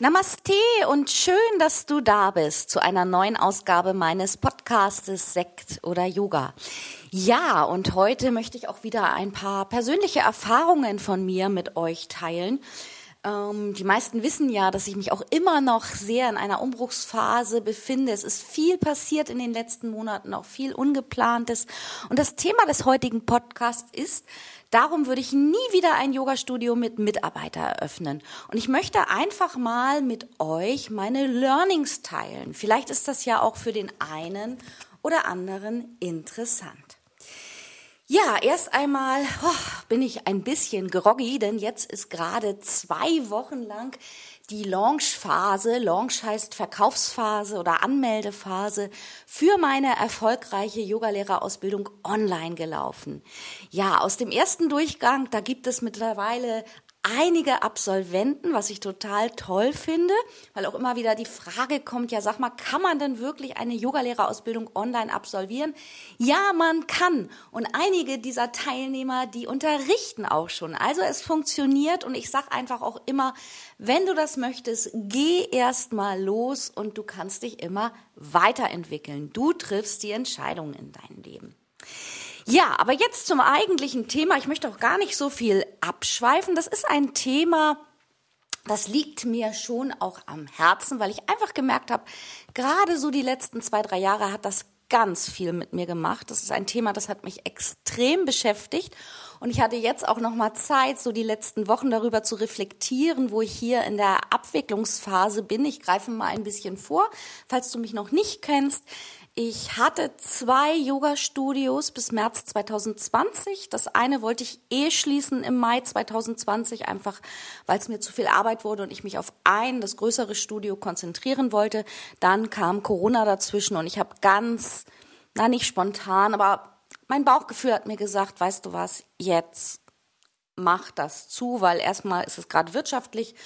Namaste und schön, dass du da bist zu einer neuen Ausgabe meines Podcastes Sekt oder Yoga. Ja, und heute möchte ich auch wieder ein paar persönliche Erfahrungen von mir mit euch teilen. Ähm, die meisten wissen ja, dass ich mich auch immer noch sehr in einer Umbruchsphase befinde. Es ist viel passiert in den letzten Monaten, auch viel Ungeplantes. Und das Thema des heutigen Podcasts ist, Darum würde ich nie wieder ein Yoga-Studio mit Mitarbeiter eröffnen. Und ich möchte einfach mal mit euch meine Learnings teilen. Vielleicht ist das ja auch für den einen oder anderen interessant. Ja, erst einmal oh, bin ich ein bisschen groggy, denn jetzt ist gerade zwei Wochen lang die Launchphase, Launch heißt Verkaufsphase oder Anmeldephase für meine erfolgreiche Yogalehrerausbildung online gelaufen. Ja, aus dem ersten Durchgang, da gibt es mittlerweile einige Absolventen, was ich total toll finde, weil auch immer wieder die Frage kommt, ja sag mal, kann man denn wirklich eine Yogalehrerausbildung online absolvieren? Ja, man kann. Und einige dieser Teilnehmer, die unterrichten auch schon. Also es funktioniert und ich sag einfach auch immer, wenn du das möchtest, geh erst mal los und du kannst dich immer weiterentwickeln. Du triffst die Entscheidungen in deinem Leben. Ja, aber jetzt zum eigentlichen Thema. Ich möchte auch gar nicht so viel abschweifen. Das ist ein Thema, das liegt mir schon auch am Herzen, weil ich einfach gemerkt habe, gerade so die letzten zwei, drei Jahre hat das ganz viel mit mir gemacht. Das ist ein Thema, das hat mich extrem beschäftigt. Und ich hatte jetzt auch noch mal Zeit, so die letzten Wochen darüber zu reflektieren, wo ich hier in der Abwicklungsphase bin. Ich greife mal ein bisschen vor, falls du mich noch nicht kennst. Ich hatte zwei Yoga-Studios bis März 2020. Das eine wollte ich eh schließen im Mai 2020, einfach weil es mir zu viel Arbeit wurde und ich mich auf ein, das größere Studio konzentrieren wollte. Dann kam Corona dazwischen und ich habe ganz, na nicht spontan, aber mein Bauchgefühl hat mir gesagt, weißt du was, jetzt mach das zu, weil erstmal ist es gerade wirtschaftlich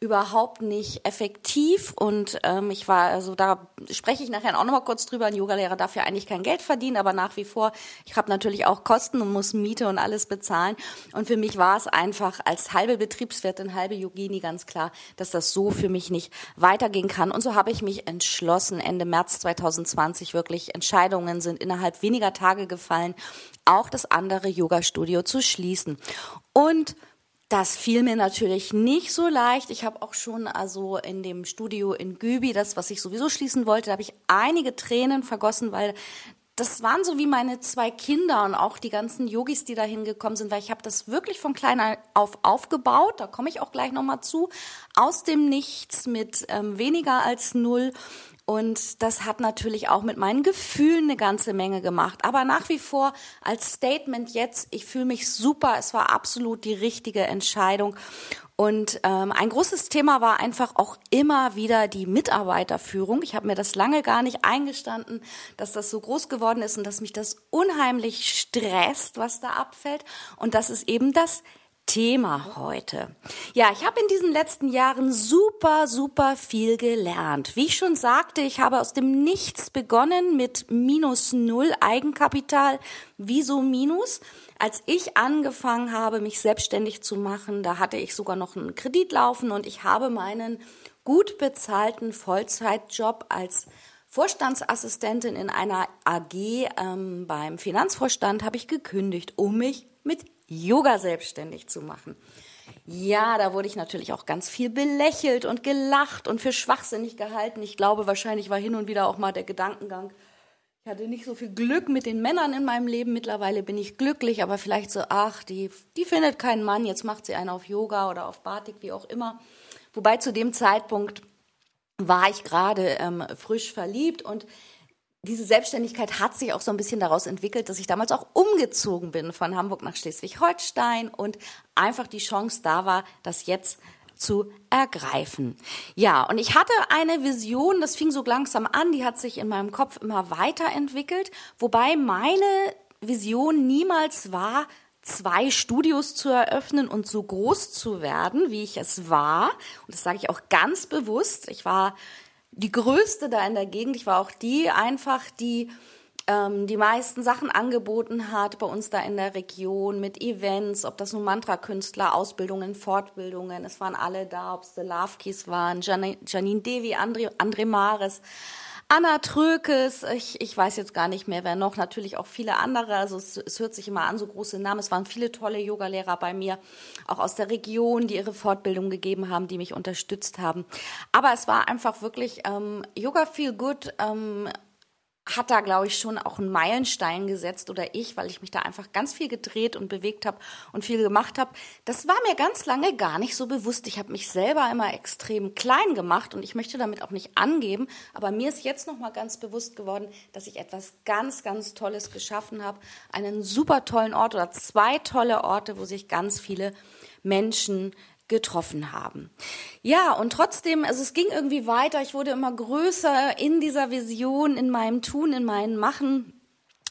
überhaupt nicht effektiv. Und ähm, ich war, also da spreche ich nachher auch nochmal kurz drüber, ein Yogalehrer darf ja eigentlich kein Geld verdienen, aber nach wie vor, ich habe natürlich auch Kosten und muss Miete und alles bezahlen. Und für mich war es einfach als halbe Betriebswirtin, halbe Yogini ganz klar, dass das so für mich nicht weitergehen kann. Und so habe ich mich entschlossen, Ende März 2020 wirklich, Entscheidungen sind innerhalb weniger Tage gefallen, auch das andere Yoga-Studio zu schließen. Und das fiel mir natürlich nicht so leicht. Ich habe auch schon also in dem Studio in Gübi, das was ich sowieso schließen wollte, da habe ich einige Tränen vergossen, weil das waren so wie meine zwei Kinder und auch die ganzen Yogis, die da hingekommen sind, weil ich habe das wirklich von klein auf aufgebaut. Da komme ich auch gleich noch mal zu. Aus dem Nichts mit ähm, weniger als null und das hat natürlich auch mit meinen Gefühlen eine ganze Menge gemacht. Aber nach wie vor als Statement jetzt, ich fühle mich super. Es war absolut die richtige Entscheidung. Und ähm, ein großes Thema war einfach auch immer wieder die Mitarbeiterführung. Ich habe mir das lange gar nicht eingestanden, dass das so groß geworden ist und dass mich das unheimlich stresst, was da abfällt. Und das ist eben das Thema heute. Ja, ich habe in diesen letzten Jahren super, super viel gelernt. Wie ich schon sagte, ich habe aus dem Nichts begonnen mit minus null Eigenkapital. Wieso minus? Als ich angefangen habe, mich selbstständig zu machen, da hatte ich sogar noch einen Kredit laufen und ich habe meinen gut bezahlten Vollzeitjob als Vorstandsassistentin in einer AG ähm, beim Finanzvorstand habe ich gekündigt, um mich mit Yoga selbstständig zu machen. Ja, da wurde ich natürlich auch ganz viel belächelt und gelacht und für schwachsinnig gehalten. Ich glaube, wahrscheinlich war hin und wieder auch mal der Gedankengang, ich hatte nicht so viel Glück mit den Männern in meinem Leben. Mittlerweile bin ich glücklich, aber vielleicht so, ach, die, die findet keinen Mann, jetzt macht sie einen auf Yoga oder auf Batik, wie auch immer. Wobei zu dem Zeitpunkt war ich gerade ähm, frisch verliebt und diese Selbstständigkeit hat sich auch so ein bisschen daraus entwickelt, dass ich damals auch umgezogen bin von Hamburg nach Schleswig-Holstein und einfach die Chance da war, das jetzt zu ergreifen. Ja, und ich hatte eine Vision, das fing so langsam an, die hat sich in meinem Kopf immer weiterentwickelt, wobei meine Vision niemals war, zwei Studios zu eröffnen und so groß zu werden, wie ich es war. Und das sage ich auch ganz bewusst. Ich war die größte da in der Gegend. Ich war auch die einfach, die ähm, die meisten Sachen angeboten hat bei uns da in der Region mit Events, ob das nun Mantra-Künstler, Ausbildungen, Fortbildungen, es waren alle da, ob es The Love Keys waren, Janine Devi, André, André Mares. Anna Trökes, ich, ich weiß jetzt gar nicht mehr, wer noch, natürlich auch viele andere. Also es, es hört sich immer an, so große Namen. Es waren viele tolle Yogalehrer bei mir, auch aus der Region, die ihre Fortbildung gegeben haben, die mich unterstützt haben. Aber es war einfach wirklich ähm, Yoga Feel Good. Ähm, hat da, glaube ich, schon auch einen Meilenstein gesetzt oder ich, weil ich mich da einfach ganz viel gedreht und bewegt habe und viel gemacht habe. Das war mir ganz lange gar nicht so bewusst. Ich habe mich selber immer extrem klein gemacht und ich möchte damit auch nicht angeben, aber mir ist jetzt noch mal ganz bewusst geworden, dass ich etwas ganz, ganz Tolles geschaffen habe, einen super tollen Ort oder zwei tolle Orte, wo sich ganz viele Menschen getroffen haben. Ja, und trotzdem, also es ging irgendwie weiter. Ich wurde immer größer in dieser Vision, in meinem Tun, in meinem Machen.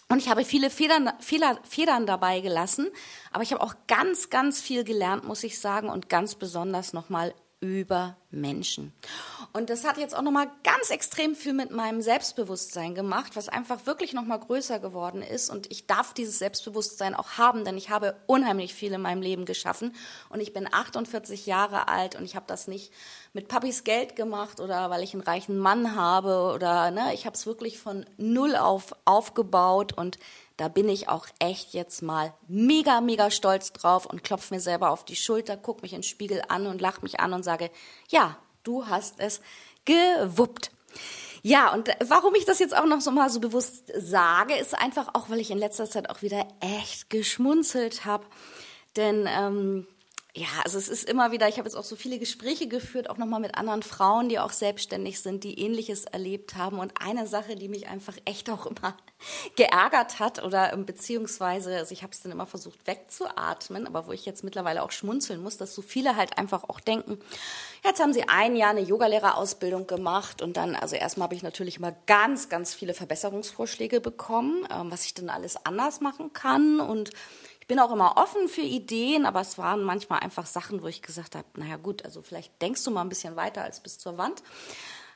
Und ich habe viele Federn, Fehler, Federn dabei gelassen, aber ich habe auch ganz, ganz viel gelernt, muss ich sagen, und ganz besonders nochmal über Menschen. Und das hat jetzt auch nochmal ganz extrem viel mit meinem Selbstbewusstsein gemacht, was einfach wirklich nochmal größer geworden ist. Und ich darf dieses Selbstbewusstsein auch haben, denn ich habe unheimlich viel in meinem Leben geschaffen. Und ich bin 48 Jahre alt und ich habe das nicht mit Papis Geld gemacht oder weil ich einen reichen Mann habe oder, ne, ich habe es wirklich von null auf aufgebaut und da bin ich auch echt jetzt mal mega, mega stolz drauf und klopfe mir selber auf die Schulter, gucke mich in den Spiegel an und lache mich an und sage, ja, du hast es gewuppt. Ja, und warum ich das jetzt auch noch so mal so bewusst sage, ist einfach auch, weil ich in letzter Zeit auch wieder echt geschmunzelt habe. Denn ähm, ja, also es ist immer wieder, ich habe jetzt auch so viele Gespräche geführt, auch nochmal mit anderen Frauen, die auch selbstständig sind, die ähnliches erlebt haben. Und eine Sache, die mich einfach echt auch immer geärgert hat oder ähm, beziehungsweise, also ich habe es dann immer versucht wegzuatmen, aber wo ich jetzt mittlerweile auch schmunzeln muss, dass so viele halt einfach auch denken, jetzt haben sie ein Jahr eine Yogalehrerausbildung gemacht und dann, also erstmal habe ich natürlich immer ganz, ganz viele Verbesserungsvorschläge bekommen, ähm, was ich dann alles anders machen kann und bin auch immer offen für Ideen, aber es waren manchmal einfach Sachen, wo ich gesagt habe, naja gut, also vielleicht denkst du mal ein bisschen weiter als bis zur Wand.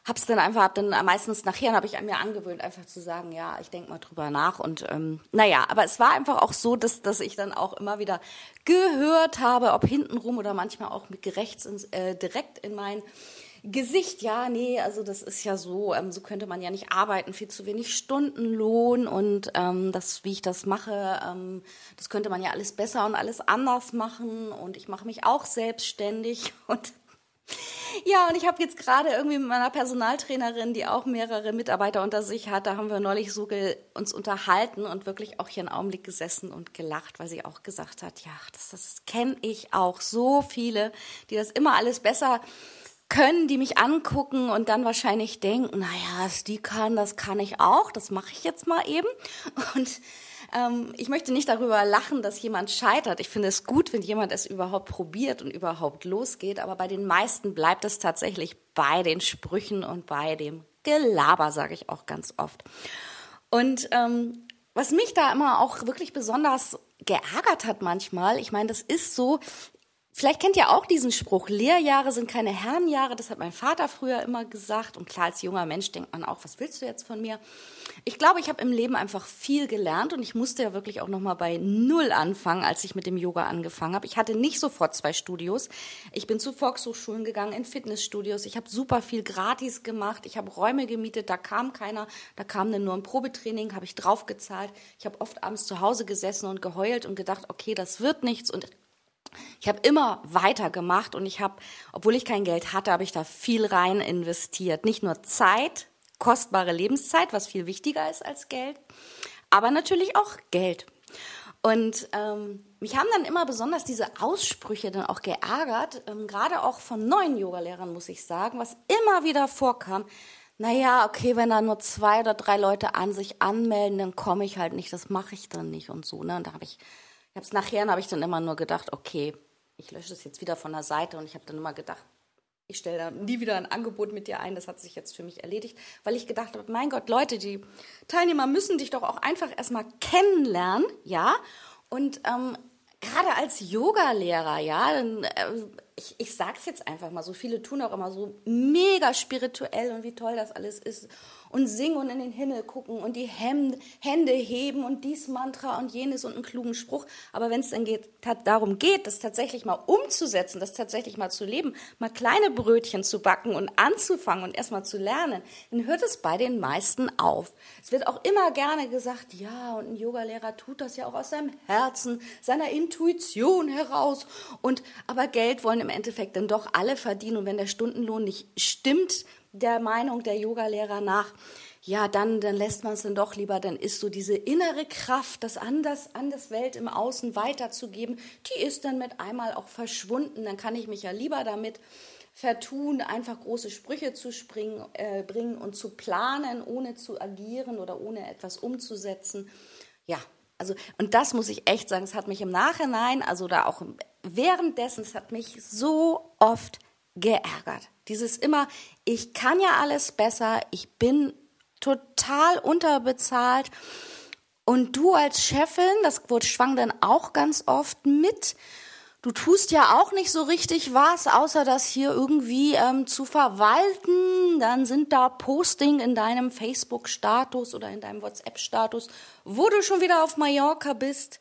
Hab's dann einfach, hab dann meistens nachher habe ich mir angewöhnt, einfach zu sagen, ja, ich denke mal drüber nach und ähm, naja, aber es war einfach auch so, dass, dass ich dann auch immer wieder gehört habe, ob hintenrum oder manchmal auch mit gerechts ins, äh, direkt in mein Gesicht, ja, nee, also das ist ja so, ähm, so könnte man ja nicht arbeiten, viel zu wenig Stundenlohn und ähm, das, wie ich das mache, ähm, das könnte man ja alles besser und alles anders machen und ich mache mich auch selbstständig und ja, und ich habe jetzt gerade irgendwie mit meiner Personaltrainerin, die auch mehrere Mitarbeiter unter sich hat, da haben wir neulich so uns unterhalten und wirklich auch hier einen Augenblick gesessen und gelacht, weil sie auch gesagt hat, ja, das, das kenne ich auch. So viele, die das immer alles besser können, die mich angucken und dann wahrscheinlich denken, naja, die kann, das kann ich auch, das mache ich jetzt mal eben. Und ähm, ich möchte nicht darüber lachen, dass jemand scheitert. Ich finde es gut, wenn jemand es überhaupt probiert und überhaupt losgeht, aber bei den meisten bleibt es tatsächlich bei den Sprüchen und bei dem Gelaber, sage ich auch ganz oft. Und ähm, was mich da immer auch wirklich besonders geärgert hat manchmal, ich meine, das ist so, Vielleicht kennt ihr auch diesen Spruch, Lehrjahre sind keine Herrenjahre, das hat mein Vater früher immer gesagt. Und klar, als junger Mensch denkt man auch, was willst du jetzt von mir? Ich glaube, ich habe im Leben einfach viel gelernt und ich musste ja wirklich auch nochmal bei Null anfangen, als ich mit dem Yoga angefangen habe. Ich hatte nicht sofort zwei Studios. Ich bin zu Volkshochschulen gegangen, in Fitnessstudios. Ich habe super viel gratis gemacht. Ich habe Räume gemietet, da kam keiner. Da kam dann nur ein Probetraining, habe ich draufgezahlt. Ich habe oft abends zu Hause gesessen und geheult und gedacht, okay, das wird nichts. Und ich habe immer weitergemacht und ich habe, obwohl ich kein Geld hatte, habe ich da viel rein investiert. Nicht nur Zeit, kostbare Lebenszeit, was viel wichtiger ist als Geld, aber natürlich auch Geld. Und ähm, mich haben dann immer besonders diese Aussprüche dann auch geärgert, ähm, gerade auch von neuen Yogalehrern, muss ich sagen, was immer wieder vorkam. naja, okay, wenn da nur zwei oder drei Leute an sich anmelden, dann komme ich halt nicht, das mache ich dann nicht und so. Ne? Und da habe ich, ich habe es nachher, habe ich dann immer nur gedacht, okay, ich lösche es jetzt wieder von der Seite und ich habe dann immer gedacht, ich stelle da nie wieder ein Angebot mit dir ein, das hat sich jetzt für mich erledigt, weil ich gedacht habe, mein Gott, Leute, die Teilnehmer müssen dich doch auch einfach erstmal kennenlernen, ja, und ähm, gerade als Yoga-Lehrer, ja, dann, äh, ich, ich sag's jetzt einfach mal, so viele tun auch immer so mega spirituell und wie toll das alles ist und singen und in den Himmel gucken und die Hände heben und dies Mantra und jenes und einen klugen Spruch. Aber wenn es dann geht, darum geht, das tatsächlich mal umzusetzen, das tatsächlich mal zu leben, mal kleine Brötchen zu backen und anzufangen und erstmal zu lernen, dann hört es bei den meisten auf. Es wird auch immer gerne gesagt, ja, und ein Yogalehrer tut das ja auch aus seinem Herzen, seiner Intuition heraus. Und aber Geld wollen im Endeffekt dann doch alle verdienen. Und wenn der Stundenlohn nicht stimmt, der Meinung der Yogalehrer nach, ja, dann, dann lässt man es dann doch lieber, dann ist so diese innere Kraft, das an das, an das Welt im Außen weiterzugeben, die ist dann mit einmal auch verschwunden. Dann kann ich mich ja lieber damit vertun, einfach große Sprüche zu springen, äh, bringen und zu planen, ohne zu agieren oder ohne etwas umzusetzen. Ja, also, und das muss ich echt sagen, es hat mich im Nachhinein, also da auch währenddessen, es hat mich so oft geärgert. Dieses immer, ich kann ja alles besser, ich bin total unterbezahlt. Und du als Chefin, das schwang dann auch ganz oft mit, du tust ja auch nicht so richtig was, außer das hier irgendwie ähm, zu verwalten. Dann sind da Posting in deinem Facebook-Status oder in deinem WhatsApp-Status, wo du schon wieder auf Mallorca bist.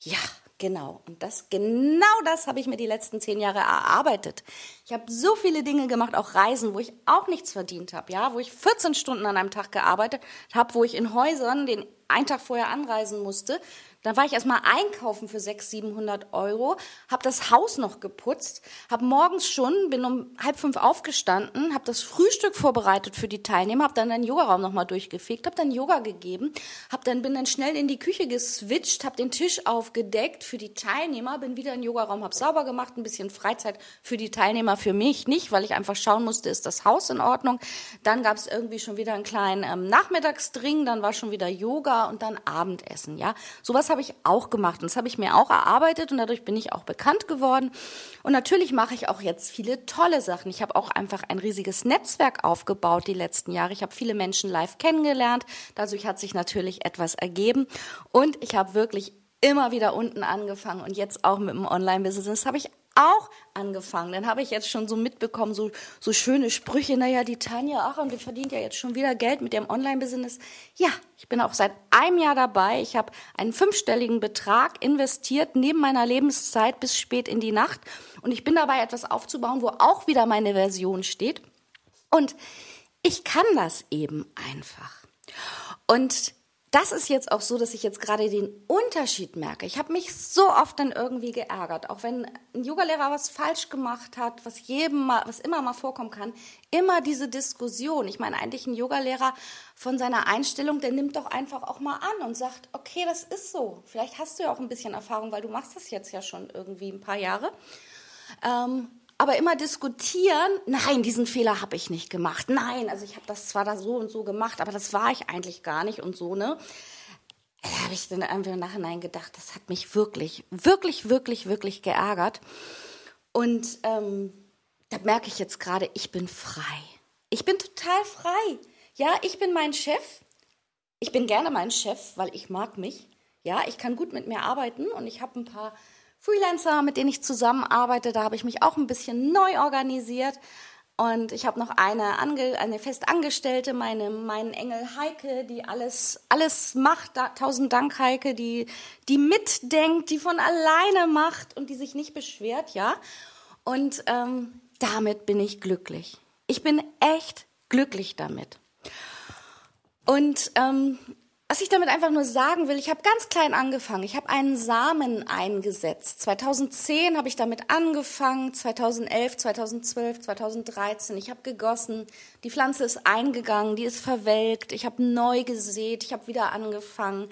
Ja, Genau. Und das, genau das habe ich mir die letzten zehn Jahre erarbeitet. Ich habe so viele Dinge gemacht, auch Reisen, wo ich auch nichts verdient habe, ja, wo ich 14 Stunden an einem Tag gearbeitet habe, wo ich in Häusern den einen Tag vorher anreisen musste, dann war ich erstmal einkaufen für 600, 700 Euro, habe das Haus noch geputzt, habe morgens schon, bin um halb fünf aufgestanden, habe das Frühstück vorbereitet für die Teilnehmer, habe dann den Yogaraum nochmal durchgefegt, habe dann Yoga gegeben, hab dann, bin dann schnell in die Küche geswitcht, habe den Tisch aufgedeckt für die Teilnehmer, bin wieder in den Yogaraum, habe sauber gemacht, ein bisschen Freizeit für die Teilnehmer, für mich nicht, weil ich einfach schauen musste, ist das Haus in Ordnung. Dann gab es irgendwie schon wieder einen kleinen ähm, Nachmittagsdring, dann war schon wieder Yoga und dann Abendessen, ja. Sowas habe ich auch gemacht und das habe ich mir auch erarbeitet und dadurch bin ich auch bekannt geworden. Und natürlich mache ich auch jetzt viele tolle Sachen. Ich habe auch einfach ein riesiges Netzwerk aufgebaut die letzten Jahre. Ich habe viele Menschen live kennengelernt. Dadurch hat sich natürlich etwas ergeben und ich habe wirklich immer wieder unten angefangen und jetzt auch mit dem Online-Business habe ich auch angefangen. Dann habe ich jetzt schon so mitbekommen, so, so schöne Sprüche. Naja, die Tanja, ach, und die verdient ja jetzt schon wieder Geld mit ihrem Online-Business. Ja, ich bin auch seit einem Jahr dabei. Ich habe einen fünfstelligen Betrag investiert neben meiner Lebenszeit bis spät in die Nacht. Und ich bin dabei, etwas aufzubauen, wo auch wieder meine Version steht. Und ich kann das eben einfach. Und das ist jetzt auch so, dass ich jetzt gerade den Unterschied merke. Ich habe mich so oft dann irgendwie geärgert, auch wenn ein Yogalehrer was falsch gemacht hat, was jedem mal, was immer mal vorkommen kann, immer diese Diskussion. Ich meine eigentlich ein Yogalehrer von seiner Einstellung, der nimmt doch einfach auch mal an und sagt, okay, das ist so. Vielleicht hast du ja auch ein bisschen Erfahrung, weil du machst das jetzt ja schon irgendwie ein paar Jahre. Ähm, aber immer diskutieren, nein, diesen Fehler habe ich nicht gemacht. Nein, also ich habe das zwar da so und so gemacht, aber das war ich eigentlich gar nicht und so, ne? Da habe ich dann einfach im Nachhinein gedacht, das hat mich wirklich, wirklich, wirklich, wirklich geärgert. Und ähm, da merke ich jetzt gerade, ich bin frei. Ich bin total frei. Ja, ich bin mein Chef. Ich bin gerne mein Chef, weil ich mag mich. Ja, ich kann gut mit mir arbeiten und ich habe ein paar Freelancer, mit denen ich zusammenarbeite. Da habe ich mich auch ein bisschen neu organisiert. Und ich habe noch eine, Ange eine Festangestellte, meine, meinen Engel Heike, die alles, alles macht. Da, tausend Dank, Heike, die, die mitdenkt, die von alleine macht und die sich nicht beschwert, ja. Und ähm, damit bin ich glücklich. Ich bin echt glücklich damit. Und ähm, was ich damit einfach nur sagen will, ich habe ganz klein angefangen. Ich habe einen Samen eingesetzt. 2010 habe ich damit angefangen, 2011, 2012, 2013. Ich habe gegossen. Die Pflanze ist eingegangen, die ist verwelkt. Ich habe neu gesät, ich habe wieder angefangen.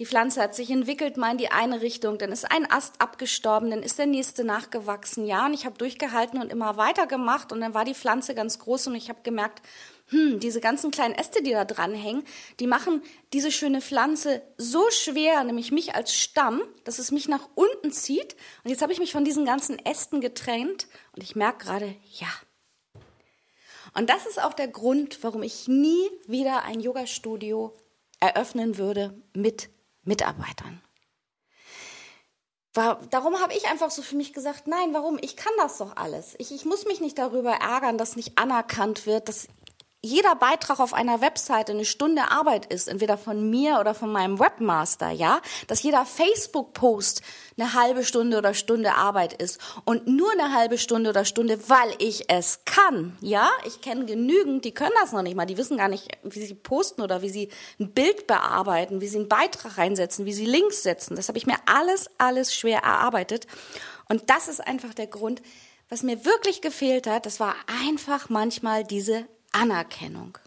Die Pflanze hat sich entwickelt, mal in die eine Richtung, dann ist ein Ast abgestorben, dann ist der nächste nachgewachsen. Ja, und ich habe durchgehalten und immer weiter gemacht und dann war die Pflanze ganz groß und ich habe gemerkt, hm, diese ganzen kleinen Äste, die da dranhängen, die machen diese schöne Pflanze so schwer, nämlich mich als Stamm, dass es mich nach unten zieht. Und jetzt habe ich mich von diesen ganzen Ästen getrennt und ich merke gerade, ja. Und das ist auch der Grund, warum ich nie wieder ein Yoga-Studio eröffnen würde mit Mitarbeitern. Darum habe ich einfach so für mich gesagt, nein, warum? Ich kann das doch alles. Ich, ich muss mich nicht darüber ärgern, dass nicht anerkannt wird, dass jeder Beitrag auf einer Webseite eine Stunde Arbeit ist, entweder von mir oder von meinem Webmaster, ja, dass jeder Facebook-Post eine halbe Stunde oder Stunde Arbeit ist und nur eine halbe Stunde oder Stunde, weil ich es kann, ja, ich kenne genügend, die können das noch nicht mal, die wissen gar nicht, wie sie posten oder wie sie ein Bild bearbeiten, wie sie einen Beitrag reinsetzen, wie sie Links setzen. Das habe ich mir alles, alles schwer erarbeitet. Und das ist einfach der Grund, was mir wirklich gefehlt hat, das war einfach manchmal diese Anerkennung.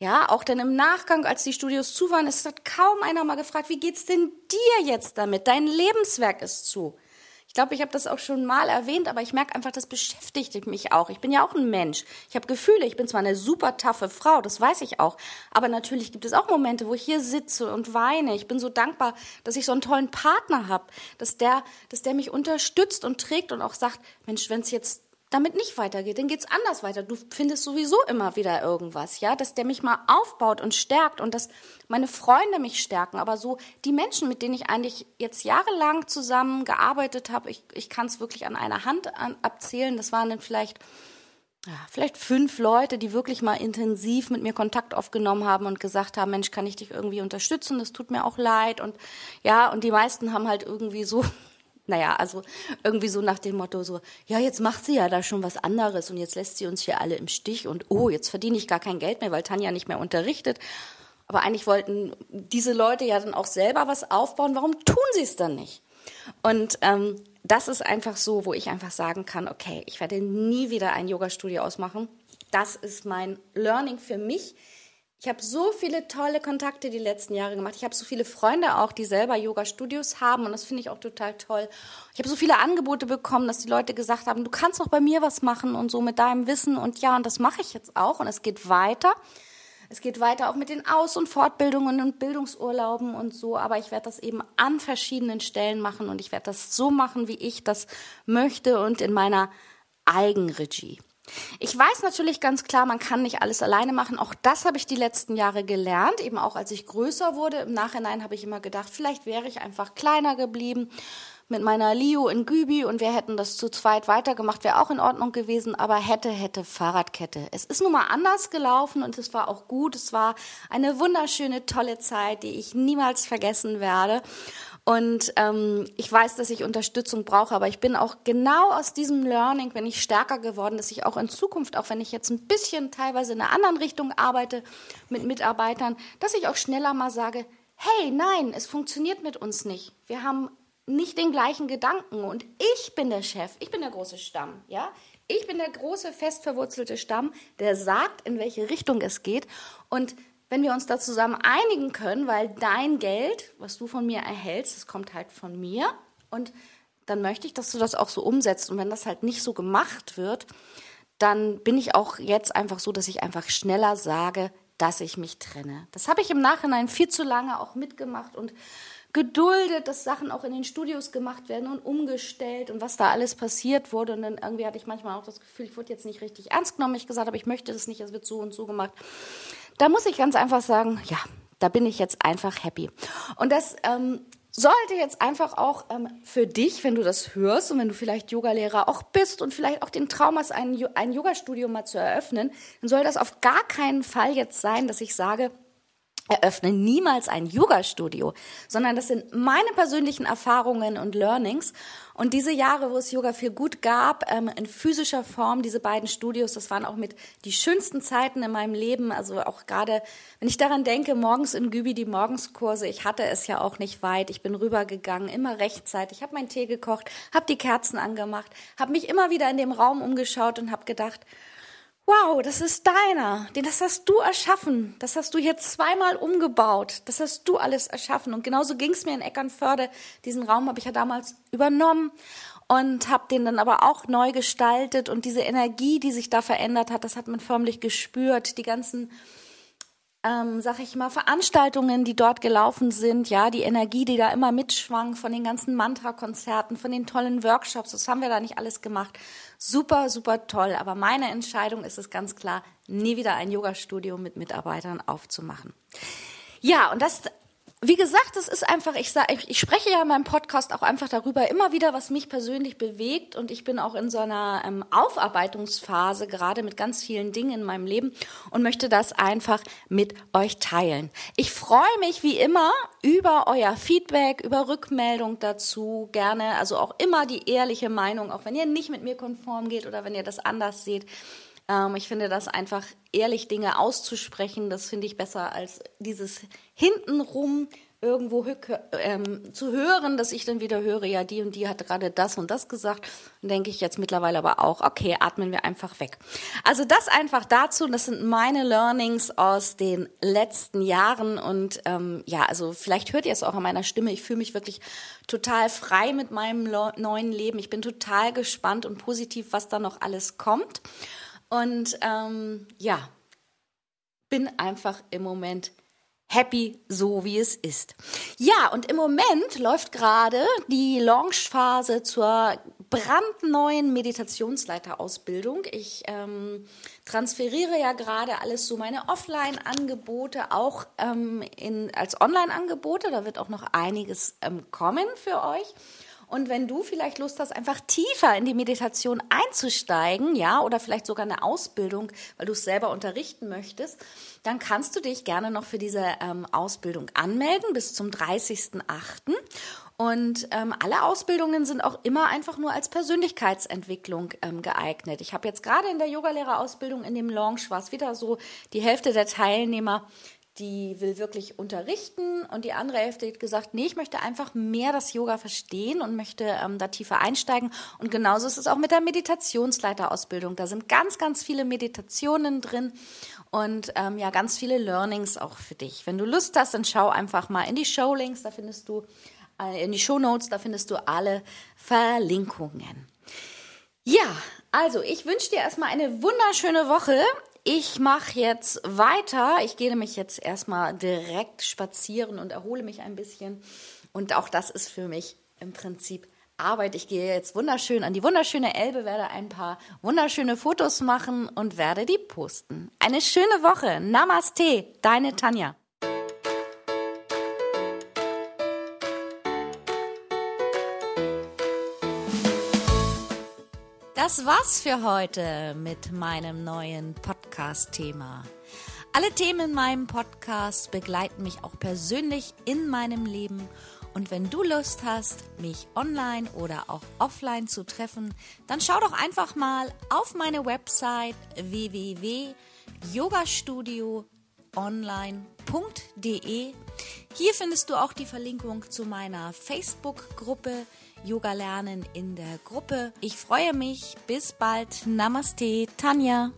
Ja, auch dann im Nachgang, als die Studios zu waren, es hat kaum einer mal gefragt, wie geht's denn dir jetzt damit? Dein Lebenswerk ist zu. Ich glaube, ich habe das auch schon mal erwähnt, aber ich merke einfach, das beschäftigt mich auch. Ich bin ja auch ein Mensch. Ich habe Gefühle. Ich bin zwar eine super taffe Frau, das weiß ich auch. Aber natürlich gibt es auch Momente, wo ich hier sitze und weine. Ich bin so dankbar, dass ich so einen tollen Partner habe, dass der, dass der mich unterstützt und trägt und auch sagt, Mensch, wenn es jetzt damit nicht weitergeht, dann geht's anders weiter. Du findest sowieso immer wieder irgendwas, ja, dass der mich mal aufbaut und stärkt und dass meine Freunde mich stärken. Aber so die Menschen, mit denen ich eigentlich jetzt jahrelang zusammen gearbeitet habe, ich, ich kann es wirklich an einer Hand an, abzählen. Das waren dann vielleicht ja, vielleicht fünf Leute, die wirklich mal intensiv mit mir Kontakt aufgenommen haben und gesagt haben, Mensch, kann ich dich irgendwie unterstützen? Das tut mir auch leid. Und ja, und die meisten haben halt irgendwie so naja, also irgendwie so nach dem Motto so, ja, jetzt macht sie ja da schon was anderes und jetzt lässt sie uns hier alle im Stich und oh, jetzt verdiene ich gar kein Geld mehr, weil Tanja nicht mehr unterrichtet. Aber eigentlich wollten diese Leute ja dann auch selber was aufbauen. Warum tun sie es dann nicht? Und ähm, das ist einfach so, wo ich einfach sagen kann, okay, ich werde nie wieder ein Yoga-Studio ausmachen. Das ist mein Learning für mich ich habe so viele tolle Kontakte die letzten Jahre gemacht. Ich habe so viele Freunde auch, die selber Yoga-Studios haben und das finde ich auch total toll. Ich habe so viele Angebote bekommen, dass die Leute gesagt haben, du kannst auch bei mir was machen und so mit deinem Wissen und ja, und das mache ich jetzt auch und es geht weiter. Es geht weiter auch mit den Aus- und Fortbildungen und Bildungsurlauben und so, aber ich werde das eben an verschiedenen Stellen machen und ich werde das so machen, wie ich das möchte und in meiner Eigenregie. Ich weiß natürlich ganz klar, man kann nicht alles alleine machen. Auch das habe ich die letzten Jahre gelernt, eben auch als ich größer wurde. Im Nachhinein habe ich immer gedacht, vielleicht wäre ich einfach kleiner geblieben mit meiner Lio in Gübi und wir hätten das zu zweit weitergemacht, wäre auch in Ordnung gewesen, aber hätte, hätte Fahrradkette. Es ist nun mal anders gelaufen und es war auch gut. Es war eine wunderschöne, tolle Zeit, die ich niemals vergessen werde. Und ähm, ich weiß, dass ich Unterstützung brauche, aber ich bin auch genau aus diesem Learning, wenn ich stärker geworden, dass ich auch in Zukunft, auch wenn ich jetzt ein bisschen teilweise in einer anderen Richtung arbeite mit Mitarbeitern, dass ich auch schneller mal sage, hey, nein, es funktioniert mit uns nicht. Wir haben nicht den gleichen Gedanken und ich bin der Chef, ich bin der große Stamm, ja? Ich bin der große fest verwurzelte Stamm, der sagt, in welche Richtung es geht und wenn wir uns da zusammen einigen können, weil dein Geld, was du von mir erhältst, das kommt halt von mir und dann möchte ich, dass du das auch so umsetzt. Und wenn das halt nicht so gemacht wird, dann bin ich auch jetzt einfach so, dass ich einfach schneller sage, dass ich mich trenne. Das habe ich im Nachhinein viel zu lange auch mitgemacht und geduldet, dass Sachen auch in den Studios gemacht werden und umgestellt und was da alles passiert wurde. Und dann irgendwie hatte ich manchmal auch das Gefühl, ich wurde jetzt nicht richtig ernst genommen. Ich gesagt habe, ich möchte das nicht, es wird so und so gemacht da muss ich ganz einfach sagen, ja, da bin ich jetzt einfach happy. Und das ähm, sollte jetzt einfach auch ähm, für dich, wenn du das hörst und wenn du vielleicht Yogalehrer auch bist und vielleicht auch den Traum hast, ein, ein Yogastudio mal zu eröffnen, dann soll das auf gar keinen Fall jetzt sein, dass ich sage, eröffne niemals ein Yoga-Studio, sondern das sind meine persönlichen Erfahrungen und Learnings. Und diese Jahre, wo es Yoga für gut gab, ähm, in physischer Form, diese beiden Studios, das waren auch mit die schönsten Zeiten in meinem Leben. Also auch gerade, wenn ich daran denke, morgens in Gübi die Morgenskurse, ich hatte es ja auch nicht weit. Ich bin rübergegangen, immer rechtzeitig, habe meinen Tee gekocht, habe die Kerzen angemacht, habe mich immer wieder in dem Raum umgeschaut und habe gedacht, wow, das ist deiner, den das hast du erschaffen, das hast du hier zweimal umgebaut, das hast du alles erschaffen. Und genauso ging es mir in Eckernförde, diesen Raum habe ich ja damals übernommen und habe den dann aber auch neu gestaltet und diese Energie, die sich da verändert hat, das hat man förmlich gespürt. Die ganzen ähm, sag ich mal, Veranstaltungen, die dort gelaufen sind, ja, die Energie, die da immer mitschwang von den ganzen Mantra-Konzerten, von den tollen Workshops, das haben wir da nicht alles gemacht. Super, super toll. Aber meine Entscheidung ist es ganz klar, nie wieder ein Yoga-Studio mit Mitarbeitern aufzumachen. Ja, und das wie gesagt, es ist einfach, ich, sag, ich, ich spreche ja in meinem Podcast auch einfach darüber, immer wieder, was mich persönlich bewegt. Und ich bin auch in so einer ähm, Aufarbeitungsphase, gerade mit ganz vielen Dingen in meinem Leben und möchte das einfach mit euch teilen. Ich freue mich wie immer über euer Feedback, über Rückmeldung dazu, gerne, also auch immer die ehrliche Meinung, auch wenn ihr nicht mit mir konform geht oder wenn ihr das anders seht. Ähm, ich finde das einfach ehrlich Dinge auszusprechen, das finde ich besser als dieses hintenrum irgendwo ähm, zu hören, dass ich dann wieder höre, ja, die und die hat gerade das und das gesagt. Und denke ich jetzt mittlerweile aber auch, okay, atmen wir einfach weg. Also das einfach dazu, das sind meine Learnings aus den letzten Jahren. Und ähm, ja, also vielleicht hört ihr es auch an meiner Stimme. Ich fühle mich wirklich total frei mit meinem neuen Leben. Ich bin total gespannt und positiv, was da noch alles kommt. Und ähm, ja, bin einfach im Moment happy, so wie es ist. Ja, und im Moment läuft gerade die Launchphase zur brandneuen Meditationsleiterausbildung. Ich ähm, transferiere ja gerade alles so meine Offline-Angebote auch ähm, in, als Online-Angebote. Da wird auch noch einiges ähm, kommen für euch. Und wenn du vielleicht Lust hast, einfach tiefer in die Meditation einzusteigen, ja, oder vielleicht sogar eine Ausbildung, weil du es selber unterrichten möchtest, dann kannst du dich gerne noch für diese ähm, Ausbildung anmelden bis zum 30.08. Und ähm, alle Ausbildungen sind auch immer einfach nur als Persönlichkeitsentwicklung ähm, geeignet. Ich habe jetzt gerade in der Yogalehrerausbildung in dem Launch war es wieder so, die Hälfte der Teilnehmer die will wirklich unterrichten und die andere Hälfte hat gesagt, nee, ich möchte einfach mehr das Yoga verstehen und möchte ähm, da tiefer einsteigen. Und genauso ist es auch mit der Meditationsleiterausbildung. Da sind ganz, ganz viele Meditationen drin und ähm, ja, ganz viele Learnings auch für dich. Wenn du Lust hast, dann schau einfach mal in die Showlinks, da findest du, äh, in die Shownotes, da findest du alle Verlinkungen. Ja, also ich wünsche dir erstmal eine wunderschöne Woche. Ich mache jetzt weiter. Ich gehe nämlich jetzt erstmal direkt spazieren und erhole mich ein bisschen. Und auch das ist für mich im Prinzip Arbeit. Ich gehe jetzt wunderschön an die wunderschöne Elbe, werde ein paar wunderschöne Fotos machen und werde die posten. Eine schöne Woche. Namaste, deine Tanja. Das war's für heute mit meinem neuen Podcast-Thema. Alle Themen in meinem Podcast begleiten mich auch persönlich in meinem Leben. Und wenn du Lust hast, mich online oder auch offline zu treffen, dann schau doch einfach mal auf meine Website www.yogastudioonline.de. Hier findest du auch die Verlinkung zu meiner Facebook-Gruppe Yoga lernen in der Gruppe. Ich freue mich. Bis bald. Namaste, Tanja.